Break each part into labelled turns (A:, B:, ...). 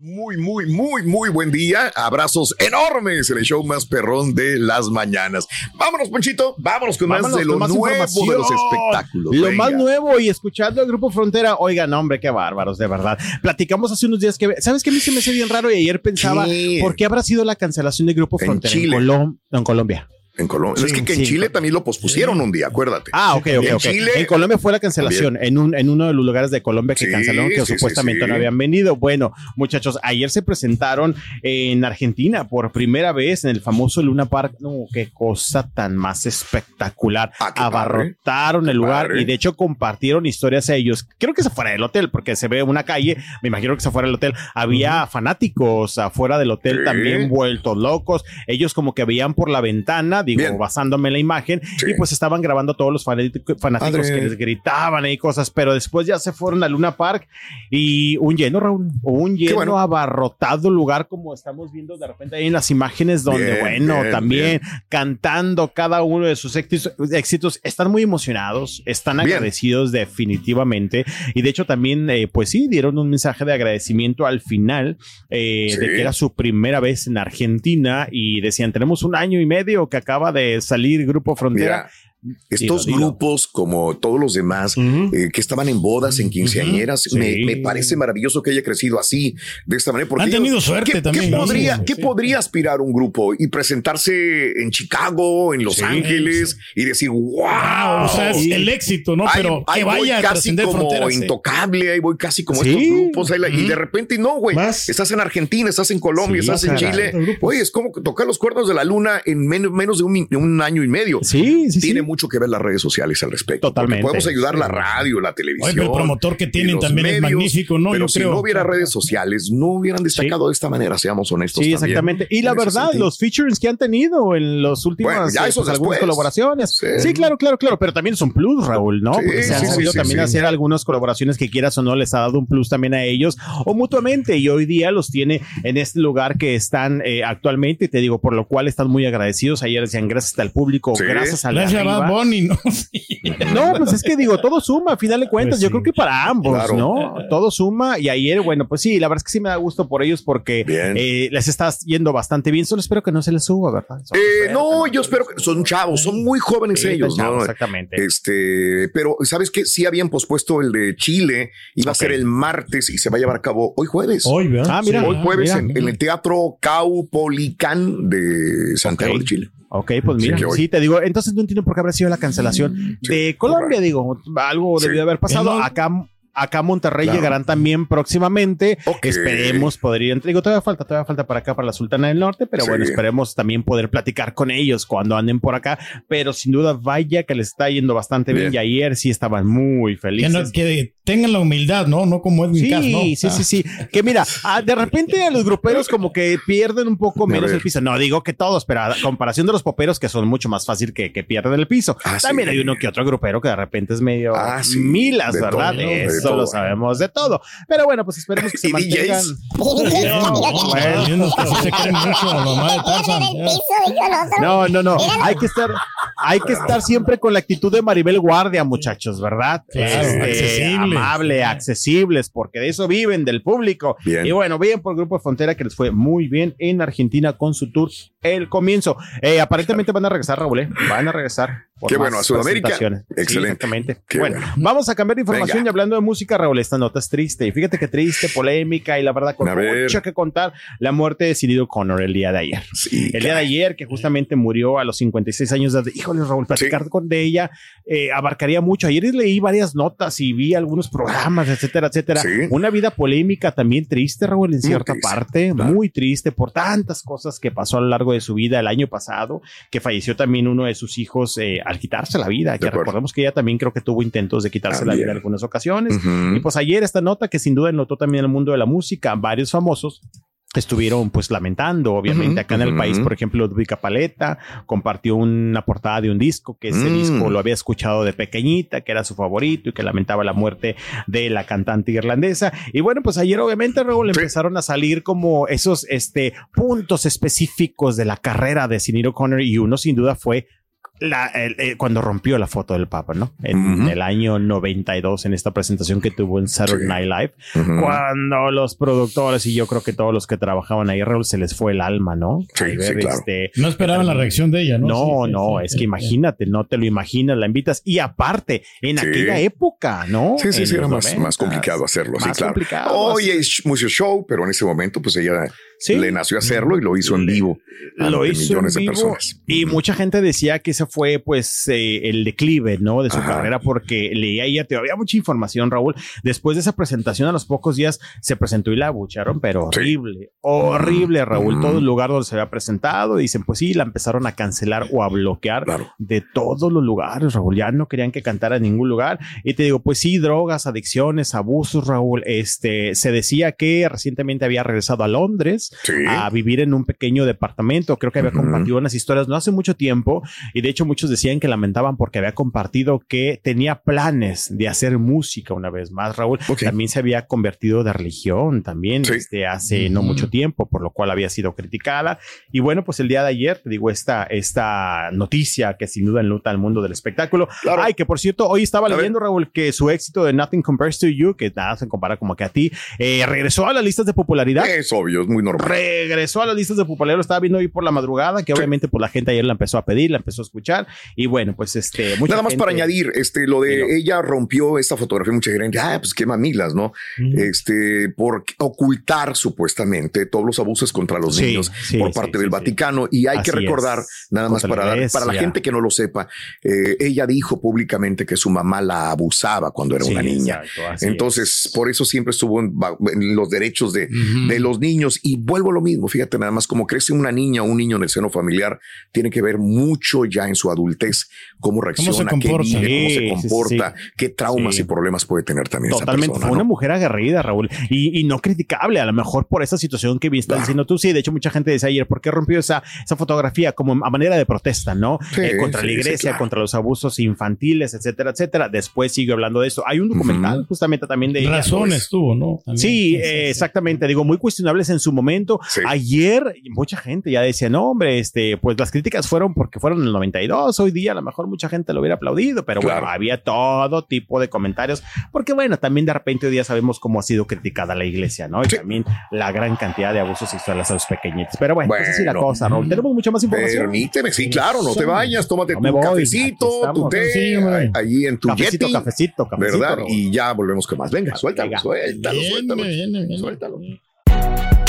A: Muy, muy, muy, muy buen día. Abrazos enormes en el show más perrón de las mañanas. Vámonos, Ponchito. Vámonos con más de lo nuevo de los espectáculos.
B: Lo
A: Venga.
B: más nuevo y escuchando el Grupo Frontera. Oigan, hombre, qué bárbaros, de verdad. Platicamos hace unos días que, ¿sabes qué? A mí se me hace bien raro y ayer pensaba,
A: ¿Qué?
B: ¿por qué habrá sido la cancelación del Grupo
A: En
B: Frontera
A: Chile.
B: Colom- en Colombia?
A: En Colombia. es que, que en
B: sí.
A: Chile también lo pospusieron un día, acuérdate.
B: Ah, ok, ok,
A: En. Chile-
B: en Colombia fue la cancelación en, un, en uno de los lugares de Colombia que cancelaron que supuestamente no habían venido. Bueno, muchachos, ayer se presentaron en Argentina por primera vez en el famoso Luna Park. No, qué cosa tan más espectacular.
A: Ah,
B: Abarrotaron
A: padre,
B: el lugar
A: padre.
B: y de hecho compartieron historias a ellos. Creo que se fuera del hotel porque se ve una calle. Me imagino que se fuera del hotel. Había fanáticos afuera del hotel también vueltos locos. Ellos como que veían por la ventana, digo,
A: Bien.
B: basándome en la imagen
A: Sí.
B: y pues estaban grabando todos los fanático- fanáticos
A: Padre.
B: que les gritaban y cosas, pero después ya se fueron a Luna Park y un lleno, Raúl, un lleno
A: bueno.
B: abarrotado lugar como estamos viendo de repente ahí en las imágenes donde,
A: Bien,
B: bueno,
A: bien,
B: también cantando cada uno de sus éxitos, están muy emocionados, están
A: Bien.
B: agradecidos definitivamente y de hecho también, eh, pues sí, dieron un mensaje de agradecimiento al final eh,
A: Sí.
B: de que era su primera vez en Argentina y decían, tenemos un año y medio que acaba de salir Grupo Frontera.
A: Estos
B: Dilo, dilo.
A: grupos, como todos los demás, eh, que estaban en bodas, en quinceañeras,
B: Sí.
A: me, me parece maravilloso que haya crecido así, de esta manera. Porque
C: Han
A: ellos-
C: tenido suerte
A: ¿qué,
C: también,
A: ¿qué podría,
C: Sí,
A: qué podría aspirar un grupo y presentarse en Chicago, en Los
B: Sí,
A: Ángeles y decir, wow?
C: O sea, es
B: Sí.
C: el éxito, ¿no?
A: Ahí-
C: Pero
A: ahí
C: que
A: voy
C: vaya a
A: casi como intocable, ahí voy casi como estos grupos, ahí la- y de repente no, güey. Estás en Argentina, estás en Colombia, estás en. Chile. Oye, es como tocar los cuernos de la luna en menos, menos de, un, mi- de un año y medio.
B: Sí, sí,
A: Tiene
B: sí.
A: Mucho que ver las redes sociales al respecto.
B: Totalmente.
A: Podemos ayudar la radio, la televisión.
C: Oye, el promotor que tienen también es magnífico, ¿no?
A: Pero
C: Yo
A: si
C: creo.
A: no hubiera redes sociales, no hubieran destacado de esta manera, seamos honestos.
B: Sí,
A: también,
B: exactamente. Y la verdad, los features que han tenido en los últimos
A: Bueno, ya
B: eh,
A: eso
B: pues, algunas colaboraciones.
A: Sí.
B: Sí. claro, claro, claro, pero también son plus, Raúl, ¿no?
A: Sí,
B: Porque se han
A: sí,
B: sabido
A: sí,
B: también
A: sí.
B: hacer algunas colaboraciones que quieras o no les ha dado un plus también a ellos o mutuamente y hoy día los tiene en este lugar que están eh, actualmente y te digo, por lo cual están muy agradecidos. Ayer decían gracias al público,
A: Sí.
B: gracias al de
C: Gracias a Bad. Bunny, ¿no? Sí.
B: No, pues es que digo, todo suma, a final de cuentas,
C: Pues
B: yo
C: sí.
B: creo que para ambos,
A: Claro.
B: ¿no? Todo suma y ayer, bueno, pues sí, la verdad es que sí me da gusto por ellos porque eh, les está yendo bastante bien, solo espero que no se les suba, ¿verdad?
A: Eh,
B: espero
A: no, yo espero que son chavos, son muy jóvenes
B: Sí,
A: ellos,
B: chavos,
A: ¿no?
B: Exactamente.
A: Este, pero sabes que sí habían pospuesto el de Chile, iba a ser el martes y se va a llevar a cabo hoy jueves.
C: Hoy, ¿verdad?
B: Ah, mira.
A: Hoy jueves
B: mira.
A: en, en el Teatro Caupolicán de Santiago de Chile.
B: Ok, pues mira,
A: Sí,
B: te digo, entonces no entiendo por qué habrá sido la cancelación
A: Sí,
B: de Colombia, digo, algo debió haber pasado. Acá, acá a Monterrey
A: Claro.
B: llegarán también próximamente.
A: Ok.
B: Esperemos poder ir, digo, todavía falta, todavía falta para acá, para la Sultana del Norte, pero
A: Sí.
B: bueno, esperemos también poder platicar con ellos cuando anden por acá. Pero sin duda, vaya que les está yendo bastante bien,
A: Bien.
B: y ayer sí estaban muy
C: Que,
B: felices.
C: no- que tengan la humildad, ¿no? No como Edwin
B: Sí,
C: Cass, ¿no?
B: sí, sí, sí. Que mira, ah, de repente a los gruperos como que pierden un poco
A: A
B: menos el piso. No digo que todos, pero a comparación de los poperos que son mucho más fácil que, que pierden el piso.
A: Ah,
B: También
A: sí.
B: hay uno que otro grupero que de repente es medio
A: Ah, sí.
B: milas,
A: De
B: ¿verdad?
A: todo,
B: Eso lo sabemos de todo. Pero bueno, pues esperemos que se mantengan. No, no, no. Hay que estar, hay que estar siempre con la actitud de Maribel Guardia, muchachos, ¿verdad?
C: Claro, accesibles.
B: amable, accesibles, porque de eso viven, del público.
A: Bien.
B: Y bueno, bien por el Grupo Frontera que les fue muy bien en Argentina con su tour El Comienzo. Eh, aparentemente van a regresar, Raúl, ¿eh? Van a regresar.
A: Qué bueno, a Sudamérica. Excelente.
B: exactamente. bueno, vamos a cambiar de información y hablando de música, Raúl, esta nota es triste. Y fíjate que triste, polémica y la verdad con mucho que contar la muerte de Cindy Connor el día de ayer. el día de ayer, que justamente murió a los 56 años de edad. Híjole, Raúl, platicar con de ella eh, abarcaría mucho. Ayer leí varias notas y vi algunos programas, etcétera, etcétera. Una vida polémica también triste, Raúl, en cierta parte, muy triste por tantas cosas que pasó a lo largo de su vida el año pasado, que falleció también uno de sus hijos eh, al quitarse la vida, que recordemos que ella también creo que tuvo intentos de quitarse la vida en algunas ocasiones. Y pues ayer esta nota que sin duda notó también el mundo de la música, varios famosos estuvieron pues lamentando, obviamente acá en el país, por ejemplo, Ludwika Paleta compartió una portada de un disco que ese disco mm. lo había escuchado de pequeñita, que era su favorito y que lamentaba la muerte de la cantante irlandesa. Y bueno, pues ayer obviamente luego le empezaron a salir como esos este puntos específicos de la carrera de Sinead O'Connor y uno sin duda fue la, eh, cuando rompió la foto del Papa, ¿no? En el año 92, en esta presentación que tuvo en Saturday Night Live, cuando los productores y yo creo que todos los que trabajaban ahí, Raúl, se les fue el alma, ¿no?
A: Sí,
D: este, no esperaban la reacción de ella, ¿no?
B: No, no, es que imagínate, no te lo imaginas, la invitas. Y aparte, en aquella época, ¿no?
A: Sí, sí, sí, era más, más complicado hacerlo, sí, claro. Hoy es mucho show, pero en ese momento, pues ella le nació hacerlo y lo hizo en vivo.
B: Lo hizo millones en vivo, de personas. Y mucha gente decía que ese fue pues eh, el declive, ¿no? De su carrera porque leía ella todavía mucha información, Raúl. Después de esa presentación, a los pocos días se presentó y la abucharon, pero horrible, horrible, Raúl. Todo el lugar donde se había presentado, dicen, pues sí, la empezaron a cancelar o a bloquear de todos los lugares, Raúl. Ya no querían que cantara en ningún lugar. Y te digo, pues sí, drogas, adicciones, abusos, Raúl. Este, se decía que recientemente había regresado a Londres a vivir en un pequeño departamento. Creo que había compartido unas historias no hace mucho tiempo y de hecho muchos decían que lamentaban porque había compartido que tenía planes de hacer música una vez más. Raúl también se había convertido de religión también este, hace no mucho tiempo, por lo cual había sido criticada. Y bueno, pues el día de ayer, te digo, esta, esta noticia que sin duda enluta al mundo del espectáculo. Ay, que por cierto, hoy estaba leyendo, Raúl, que su éxito de Nothing Compares to You, que nada se compara como que a ti, eh, regresó a las listas de popularidad.
A: Es obvio, es muy normal
B: regresó a las listas de popularidad, estaba viendo hoy por la madrugada, que obviamente pues la gente ayer la empezó a pedir, la empezó a escuchar. Y bueno, pues este...
A: Nada más para añadir, este, lo de ella rompió esta fotografía, mucha gente, ah, pues qué mamilas, ¿no? Este, por ocultar supuestamente todos los abusos contra los niños por parte del Vaticano. Y hay que recordar, nada más para, para la gente que no lo sepa, eh, ella dijo públicamente que su mamá la abusaba cuando era una niña. Entonces, por eso siempre estuvo en, los derechos de, de los niños y vuelvo a lo mismo, fíjate nada más, como crece una niña o un niño en el seno familiar, tiene que ver mucho ya en su adultez cómo reacciona, qué vive, cómo se comporta, qué traumas y problemas puede tener también.
B: Totalmente, fue una mujer aguerrida, Raúl, y, no criticable, a lo mejor por esa situación que viste diciendo tú, sí, de hecho mucha gente dice ayer, ¿por qué rompió esa, esa fotografía como a manera de protesta, no? Eh, contra la iglesia, contra los abusos infantiles, etcétera, etcétera. Después sigue hablando de eso. Hay un documental justamente también de...
D: Razones tuvo, ¿no?
B: sí, exactamente, digo, muy cuestionables en su momento. Ayer mucha gente ya decía, no, hombre, este, pues las críticas fueron porque fueron en el 92, hoy día a lo mejor mucha gente lo hubiera aplaudido, pero bueno, había todo tipo de comentarios, porque bueno, también de repente hoy día sabemos cómo ha sido criticada la iglesia, ¿no? Y también la gran cantidad de abusos sexuales a los pequeñitos. Pero bueno, esa es la cosa, ¿no? Tenemos mucha más información.
A: Permíteme, sí, claro, no te vayas, tómate tu cafecito, tu té, ahí en tu
B: cafecito, cafecito,
A: cafecito, ¿verdad? Y ya volvemos con más. Venga, suéltalo, suéltalo, suéltalo, suéltalo.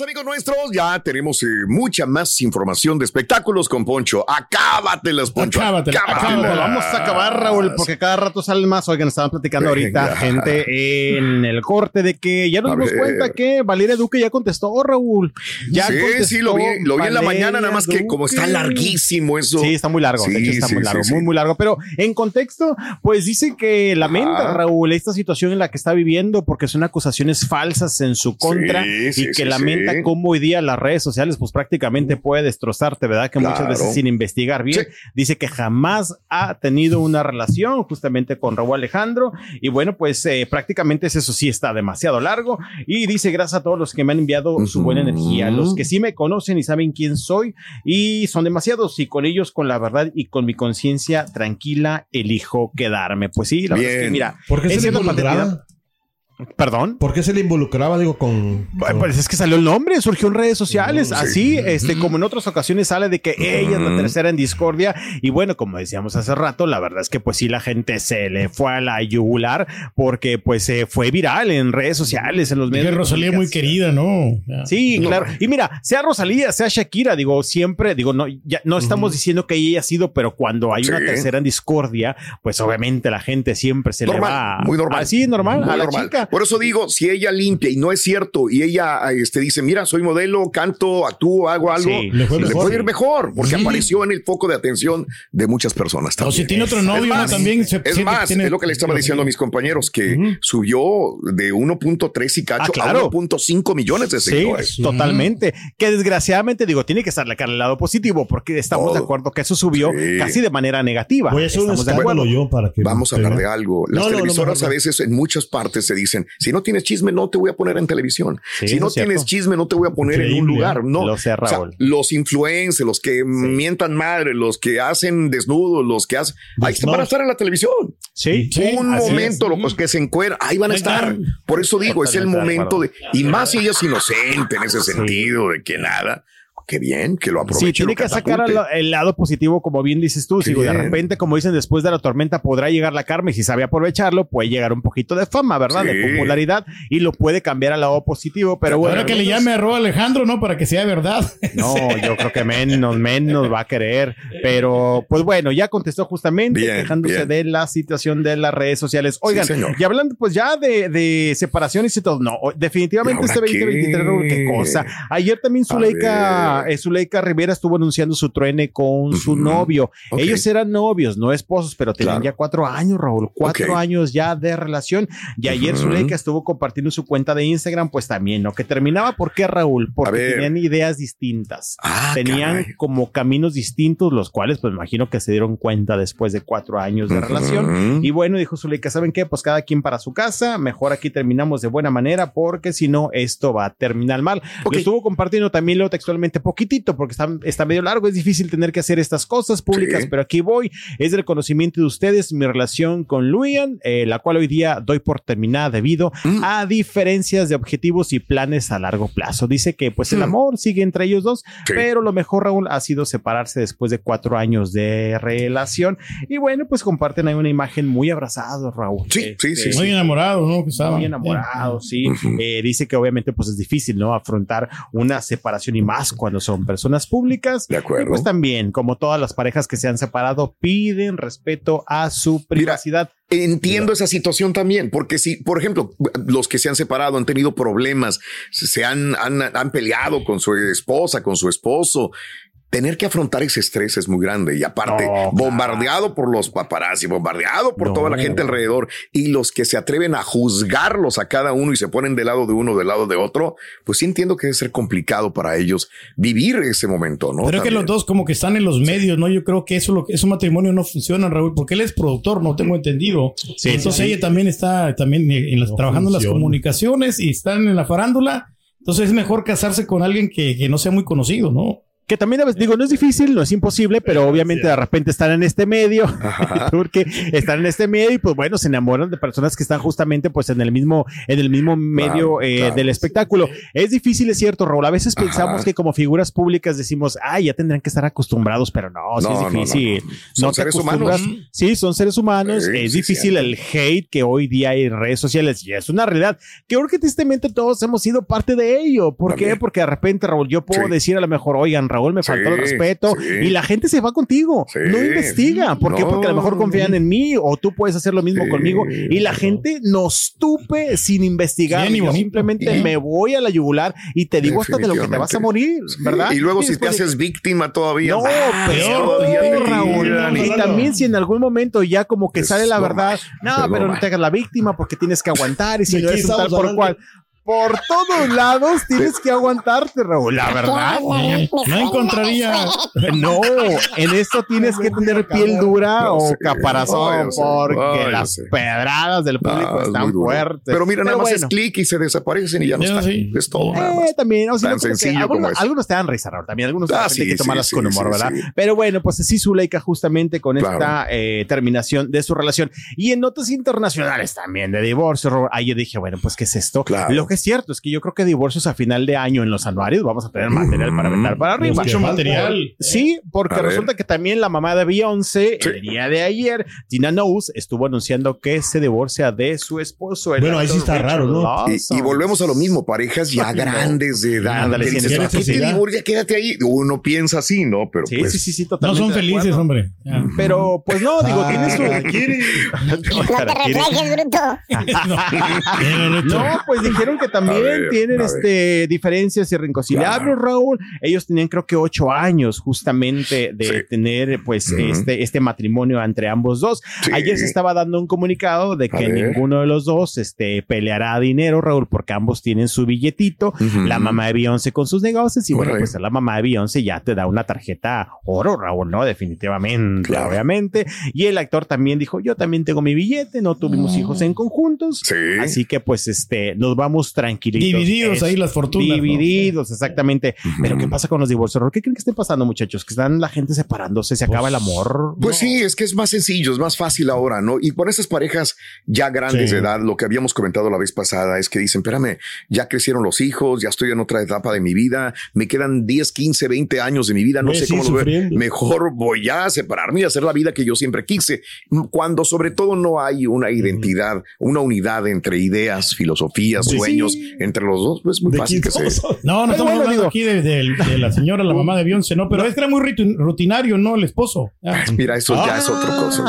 A: Amigos nuestros. Ya tenemos eh, mucha más información de espectáculos con Poncho. Acábatelas, Poncho.
B: Acábatelas. Acábatelas. Vamos a acabar, Raúl, porque cada rato salen más. Oigan, estaban platicando ahorita, gente, en el corte de que ya nos dimos cuenta que Valeria Duque ya contestó, oh, Raúl. Ya
A: sí, sí, lo vi, lo vi en la mañana, nada más que como está larguísimo eso.
B: Sí, está muy largo. de hecho, está muy largo, muy, muy largo. Pero en contexto, pues dice que lamenta, Raúl, esta situación en la que está viviendo porque son acusaciones falsas en su contra y que lamenta cómo hoy día las redes sociales, pues prácticamente puede destrozarte, ¿verdad? Que muchas veces sin investigar bien, dice que jamás ha tenido una relación justamente con Raúl Alejandro. Y bueno, pues eh, prácticamente eso sí está demasiado largo. Y dice gracias a todos los que me han enviado su buena energía, los que sí me conocen y saben quién soy y son demasiados. Y con ellos, con la verdad y con mi conciencia tranquila, elijo quedarme. Pues sí, la verdad es que mira,
D: ¿Por qué es
B: ¿Perdón?
D: ¿Por qué se le involucraba, digo, con,
B: Pues es que salió el nombre, surgió en redes sociales, así, este, como en otras ocasiones sale de que ella es la tercera en discordia, y bueno, como decíamos hace rato, la verdad es que pues sí la gente se le fue a la yugular, porque pues se fue viral en redes sociales, en los medios.
D: Es Rosalía muy querida, ¿no?
B: Sí, claro. Y mira, sea Rosalía, sea Shakira, digo, siempre, digo, no, ya no estamos diciendo que ella ha sido, pero cuando hay una tercera en discordia, pues obviamente la gente siempre se le va.
A: Muy normal.
B: Así, normal, a la chica.
A: Por eso digo, si ella limpia y no es cierto, y ella este, dice, mira, soy modelo, canto, actúo, hago algo, le, puede ir mejor, porque apareció en el foco de atención de muchas personas.
D: O si tiene otro novio, también
A: Es más, es lo que le estaba diciendo a mis compañeros, que subió de 1.3 y cacho ah, a 1.5 millones de seguidores.
B: totalmente. Que desgraciadamente, digo, tiene que estar la cara al lado positivo, porque estamos de acuerdo que eso subió casi de manera negativa.
D: estamos de acuerdo. Yo para que
A: Vamos a hablar de algo. Las televisoras a veces en muchas partes se dicen, si no tienes chisme, no te voy a poner en televisión. si no tienes chisme, no te voy a poner en un lugar. No.
B: Lo sea,
A: los influencers, los que mientan madre, los que hacen desnudos, los que hacen. Ahí van a estar en la televisión.
B: Sí.
A: Un momento, los que se encueran, ahí van a estar. Por eso digo, es el momento de. Y más si ella es inocente en ese sentido, de que nada qué bien que lo aproveche.
B: Sí, tiene que sacar el lado positivo, como bien dices tú. Si de repente, como dicen, después de la tormenta podrá llegar la karma y si sabe aprovecharlo, puede llegar un poquito de fama, ¿verdad? De popularidad y lo puede cambiar al lado positivo. Pero bueno.
D: Ahora que le llame a Ro Alejandro, ¿no? Para que sea verdad.
B: No, yo creo que menos, menos va a querer. Pero pues bueno, ya contestó justamente quejándose de la situación de las redes sociales. Oigan, y hablando pues ya de, de separaciones y todo, no, definitivamente este 2023, qué cosa. Ayer también Zuleika eh, Zuleika Rivera estuvo anunciando su truene con su novio. Ellos eran novios, no esposos, pero tenían ya cuatro años, Raúl, cuatro años ya de relación. Y ayer Zuleika estuvo compartiendo su cuenta de Instagram, pues también, ¿no? Que terminaba, ¿por qué, Raúl? Porque tenían ideas distintas. Ah, tenían como caminos distintos, los cuales, pues imagino que se dieron cuenta después de cuatro años de relación. Y bueno, dijo Zuleika, ¿saben qué? Pues cada quien para su casa, mejor aquí terminamos de buena manera, porque si no, esto va a terminar mal. estuvo compartiendo también lo textualmente poquitito porque está, está medio largo, es difícil tener que hacer estas cosas públicas, pero aquí voy. Es del conocimiento de ustedes mi relación con Luian, eh, la cual hoy día doy por terminada debido mm. a diferencias de objetivos y planes a largo plazo. Dice que pues el mm. amor sigue entre ellos dos, pero lo mejor, Raúl, ha sido separarse después de cuatro años de relación. Y bueno, pues comparten ahí una imagen muy abrazado, Raúl.
A: Sí, sí, sí.
D: Este, muy enamorado, ¿no?
B: Muy enamorado, sí. Eh, dice que obviamente pues es difícil, ¿no? Afrontar una separación y más cuando son personas públicas.
A: De acuerdo.
B: pues también, como todas las parejas que se han separado, piden respeto a su privacidad.
A: entiendo esa situación también, porque si, por ejemplo, los que se han separado han tenido problemas, se han, han, han peleado con su esposa, con su esposo, tener que afrontar ese estrés es muy grande y aparte bombardeado por los paparazzi, bombardeado por toda la gente alrededor y los que se atreven a juzgarlos a cada uno y se ponen del lado de uno, del lado de otro, pues sí entiendo que debe ser complicado para ellos vivir ese momento, ¿no?
D: Pero que los dos como que están en los medios, ¿no? Yo creo que eso, lo, ese matrimonio no funciona, Raúl, porque él es productor, no tengo entendido. Sí, Entonces ella también está también trabajando en las comunicaciones y están en la farándula. Entonces es mejor casarse con alguien que, que no sea muy conocido, ¿no?
B: Que también digo, no es difícil, no es imposible, pero obviamente de repente están en este medio, porque están en este medio y pues bueno, se enamoran de personas que están justamente pues en el mismo, en el mismo medio eh, del espectáculo. Es difícil, es cierto, Raúl. A veces pensamos que como figuras públicas decimos, ah, ya tendrán que estar acostumbrados, pero no, sí es difícil.
A: son seres humanos.
B: Sí, son seres humanos. es difícil el hate que hoy día hay en redes sociales y es una realidad que creo que tristemente todos hemos sido parte de ello. ¿Por qué? Porque de repente, Raúl, yo puedo decir a lo mejor, oigan, Raúl me faltó el respeto y la gente se va contigo. No investiga. ¿Por qué? Porque a lo mejor confían en mí o tú puedes hacer lo mismo conmigo y la gente nos tupe sin investigar. simplemente me voy a la yugular y te digo hasta de lo que te vas a morir, ¿verdad?
A: Y luego si te haces víctima todavía.
B: No, peor, Raúl. Y también si en algún momento ya como que sale la verdad, no, pero no te hagas la víctima porque tienes que aguantar y si no eres tal por cual por todos lados tienes que aguantarte, Raúl. La verdad,
D: no encontraría.
B: No, en esto tienes que tener piel dura o caparazón porque las pedradas del público están fuertes.
A: Pero mira, nada más es clic y se desaparecen y ya no está. Es todo.
B: Eh, también, o Tan sencillo algunos, como algunos, te dan risa, Raúl. También algunos ah, sí, que tomarlas con humor, ¿verdad? Pero bueno, pues así Zuleika justamente con esta eh, terminación de su relación. Y en notas internacionales también de divorcio, ahí dije, bueno, pues ¿qué es esto? Lo que es cierto es que yo creo que divorcios a final de año en los anuarios vamos a tener material para vender para arriba.
D: Mucho material.
B: Sí, porque resulta que también la mamá de Beyoncé, el día de ayer, Tina Knowles, estuvo anunciando que se divorcia de su esposo.
D: Bueno, ahí sí está raro, ¿no?
A: Y, volvemos a lo mismo, parejas ya grandes de edad. Ándale, te quédate ahí. Uno piensa así, ¿no? Pero
B: sí,
A: pues,
B: sí, sí, sí, totalmente.
D: No son felices, hombre.
B: Pero, pues no, digo, ah, tienes su...
E: no te retrajes,
B: bruto. no, pues dijeron que también tienen este, diferencias irreconciliables, Raúl. Ellos tenían creo que ocho años justamente de tener pues este, este matrimonio entre ambos dos. Ayer se estaba dando un comunicado de que ninguno de los dos este, peleará dinero, Raúl, porque ambos tienen su billetito. La mamá de Beyoncé con sus negocios y bueno, pues la mamá de Beyoncé ya te da una tarjeta oro, Raúl, ¿no? Definitivamente, obviamente. Y el actor también dijo, yo también tengo mi billete, no tuvimos hijos en conjuntos. Así que pues este, nos vamos tranquilitos.
D: Divididos ahí las fortunas.
B: Divididos, exactamente. Pero ¿qué pasa con los divorcios? ¿Qué creen que esté pasando, muchachos? Que están la gente separándose, se acaba el pues, amor.
A: Pues sí, es que es más sencillo, es más fácil ahora, ¿no? Y por esas parejas ya grandes de edad, lo que habíamos comentado la vez pasada es que dicen, espérame, ya crecieron los hijos, ya estoy en otra etapa de mi vida, me quedan 10, 15, 20 años de mi vida, no sé cómo lo ver. Mejor voy a separarme y hacer la vida que yo siempre quise. Cuando sobre todo no hay una identidad, una unidad entre ideas, filosofías, sueños, entre los dos, pues muy fácil que sea.
D: No, no estamos hablando aquí de, la señora, la mamá de Beyoncé, no, pero este era muy rutinario, ¿no? El esposo.
A: Ah. Mira, eso ya es otra cosa.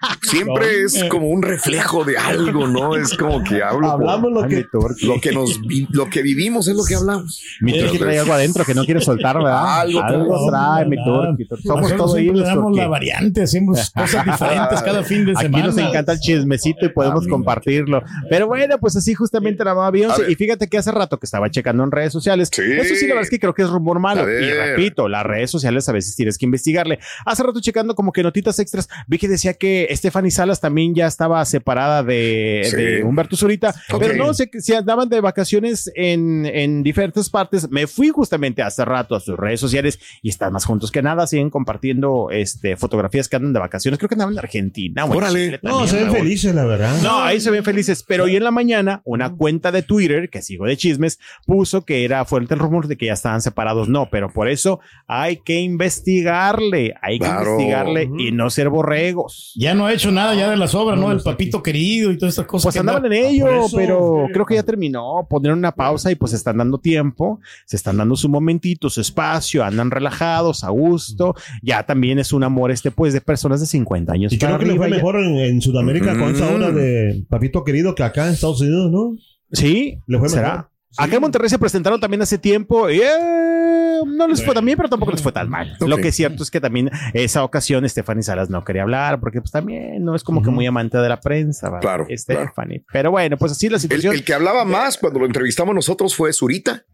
A: Ah. Siempre es como un reflejo de algo, ¿no? Es como que hablo.
D: Hablamos lo que,
A: lo que nos lo que vivimos es lo que hablamos.
B: Mi turqui trae algo adentro que no quiere soltar, ¿verdad?
A: Algo,
B: trae, mi turqui.
D: Somos todos Le damos la variante, hacemos cosas diferentes cada fin de semana.
B: Aquí nos encanta el chismecito y podemos ah, compartirlo. Pero bueno, pues así justamente la mamá Beyoncé. Y fíjate que hace rato que estaba checando en redes sociales. Eso sí, la verdad es que creo que es rumor malo. Y repito, las redes sociales a veces tienes que investigarle. Hace rato checando como que notitas extras, vi que decía que Stephanie Salas también ya estaba separada de, Humberto Zurita, pero no, sé si andaban de vacaciones en, en diferentes partes. Me fui justamente hace rato a sus redes sociales y están más juntos que nada. Siguen compartiendo este, fotografías que andan de vacaciones. Creo que andaban en Argentina.
D: Órale. no, se ven felices, la verdad.
B: No, ahí se ven felices. Pero hoy en la mañana, una cuenta de Twitter que sigo de chismes puso que era fuerte el rumor de que ya estaban separados. No, pero por eso hay que investigarle, hay que investigarle y no ser borregos.
D: Ya no ha hecho nada ya de las obras, ¿no? El papito querido y todas estas cosas.
B: Pues andaban en ello, pero creo que ya terminó. Poner una pausa y pues están dando tiempo, se están dando su momentito, su espacio, andan relajados, a gusto. Ya también es un amor este pues de personas de 50 años.
D: Y creo que le fue mejor en, Sudamérica con esa obra de papito querido que acá en Estados Unidos, ¿no?
B: Sí, le fue ¿será? Acá en Monterrey se presentaron también hace tiempo y eh, no les fue tan bien, pero tampoco les fue tan mal. Lo que es cierto es que también esa ocasión Stephanie Salas no quería hablar porque pues también no es como que muy amante de la prensa. ¿verdad?
A: Claro,
B: Stephanie. Pero bueno, pues así la situación.
A: El, que hablaba más cuando lo entrevistamos nosotros fue Zurita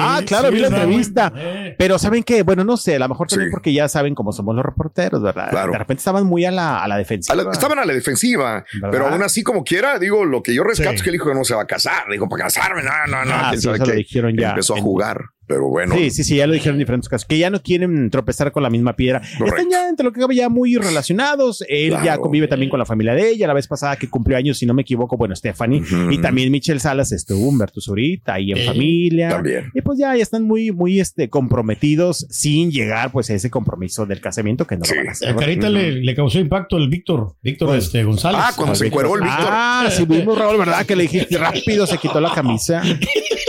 B: ah, claro, vi la entrevista. Pero ¿saben qué? Bueno, no sé, a lo mejor también porque ya saben cómo somos los reporteros, ¿verdad? De repente estaban muy a la, a la defensiva.
A: estaban a la defensiva, pero aún así, como quiera, digo, lo que yo rescato es que él dijo que no se va a casar. Dijo, para casarme, no, no, no.
B: Ah, lo dijeron ya.
A: Empezó a jugar. Pero bueno.
B: Sí, sí, sí, ya lo dijeron en diferentes casos, que ya no quieren tropezar con la misma piedra. Están ya entre lo que cabe ya muy relacionados. Él ya convive también con la familia de ella. La vez pasada que cumplió años, si no me equivoco, bueno, Stephanie y también Michelle Salas estuvo Humberto Zurita ahí en familia. También. Y pues ya, ya están muy, muy este, comprometidos sin llegar pues a ese compromiso del casamiento que no lo van a hacer.
D: A Carita le, causó impacto el Víctor, Víctor este, González.
A: Ah, cuando se encueró el Víctor.
B: Ah, sí, vimos Raúl, ¿verdad? Que le dijiste rápido, se quitó la camisa.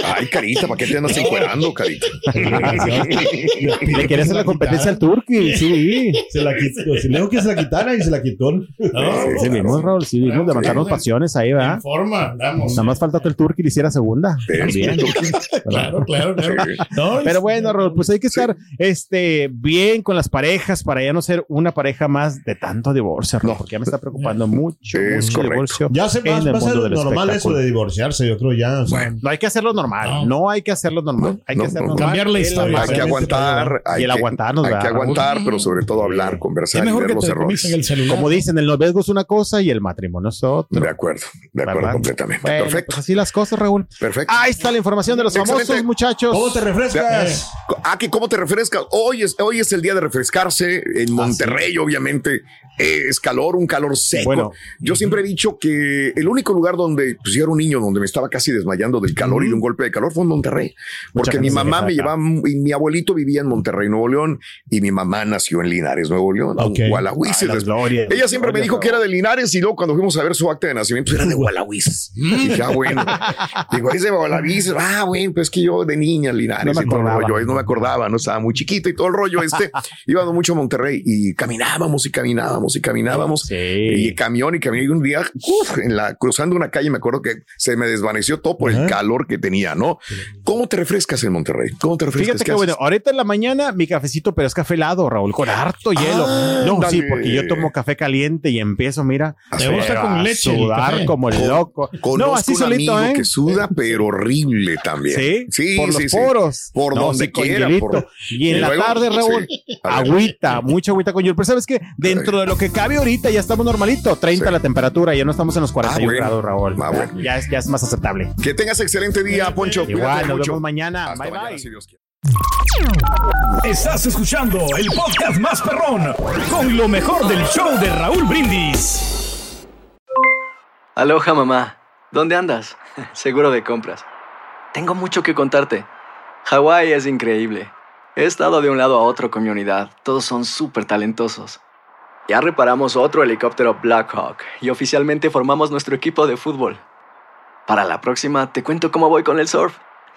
A: Ay, Carita, ¿para qué te andas encuerando,
B: Le quería hacer la competencia al Turqui, sí.
D: Se la quitó. Si le dijo que se la quitara y se la quitó.
B: sí, vimos, Raúl, sí, vimos levantarnos pasiones ahí, ¿verdad?
D: forma, vamos.
B: Nada más falta que el Turqui le hiciera segunda.
D: claro, claro, claro.
B: Pero bueno, Raúl, pues hay que estar este, bien con las parejas para ya no ser una pareja más de tanto divorcio, no. porque ya me está preocupando mucho, es mucho divorcio.
D: Ya se va, a ser normal eso de divorciarse, yo creo ya.
B: bueno, no hay que hacerlo normal, no, hay que hacerlo normal, hay que normal.
D: Cambiar la historia.
A: Hay que aguantar.
B: Hay y el aguantarnos.
A: Hay que aguantar, pero sobre todo hablar, conversar y ver los errores.
B: Como dicen, el noviazgo es una cosa y el matrimonio es otra.
A: De acuerdo, de acuerdo completamente. Perfecto.
B: Pues así las cosas, Raúl.
A: Perfecto.
B: Ahí está la información de los famosos muchachos.
D: ¿Cómo te refrescas?
A: Ah, que cómo te refrescas. Hoy es, hoy es el día de refrescarse en ah, Monterrey, obviamente. Es calor, un calor seco. Bueno, yo siempre he dicho que el único lugar donde pues, yo era un niño, donde me estaba casi desmayando del calor y de un golpe de calor fue en Monterrey. Porque mi mamá me llevaba, y mi abuelito vivía en Monterrey, Nuevo León, y mi mamá nació en Linares, Nuevo León, okay. Ella siempre me dijo que era de Linares y luego cuando fuimos a ver su acta de nacimiento era de Gualahuises. y dije, ah, bueno. Digo, es de Gualahuises. Ah, bueno, pues que yo de niña Linares no me y todo el rollo. No me acordaba, no estaba muy chiquito y todo el rollo este. Íbamos mucho a Monterrey y caminábamos y caminábamos y caminábamos. Y camión y camión. Y un día, uf, en la, cruzando una calle, me acuerdo que se me desvaneció todo por el calor que tenía, ¿no? ¿Cómo te refrescas en Monterrey? ¿Cómo te refrescas?
B: Fíjate que, bueno, ahorita en la mañana mi cafecito, pero es café helado, Raúl, con harto hielo. no, sí, porque yo tomo café caliente y empiezo, mira,
D: me gusta con leche.
B: Sudar como el loco.
A: no, así un solito, amigo ¿eh? que suda, pero horrible también.
B: Sí,
A: sí,
B: por los poros.
A: Por donde quiera.
B: Y en la tarde, Raúl, agüita, mucha agüita con hielo. Pero sabes que dentro de lo que cabe ahorita ya estamos normalito, 30 la temperatura, ya no estamos en los 41 ah, grados, Raúl. Ah, ya, es, ya es más aceptable.
A: Que tengas excelente día, Poncho.
B: Igual, nos vemos mañana. bye, bye.
C: Estás escuchando el podcast más perrón con lo mejor del show de Raúl Brindis.
F: Aloha mamá, ¿dónde andas? Seguro de compras. Tengo mucho que contarte. Hawái es increíble. He estado de un lado a otro con mi unidad. Todos son súper talentosos. Ya reparamos otro helicóptero Blackhawk y oficialmente formamos nuestro equipo de fútbol. Para la próxima te cuento cómo voy con el surf